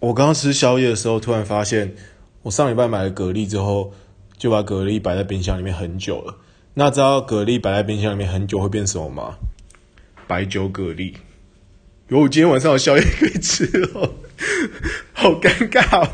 我刚刚吃宵夜的时候，突然发现我上礼拜买了蛤蜊之后，就把蛤蜊摆在冰箱里面很久了。那知道蛤蜊摆在冰箱里面很久会变什么吗？白酒蛤蜊。有，我今天晚上有宵夜可以吃哦，好尴尬。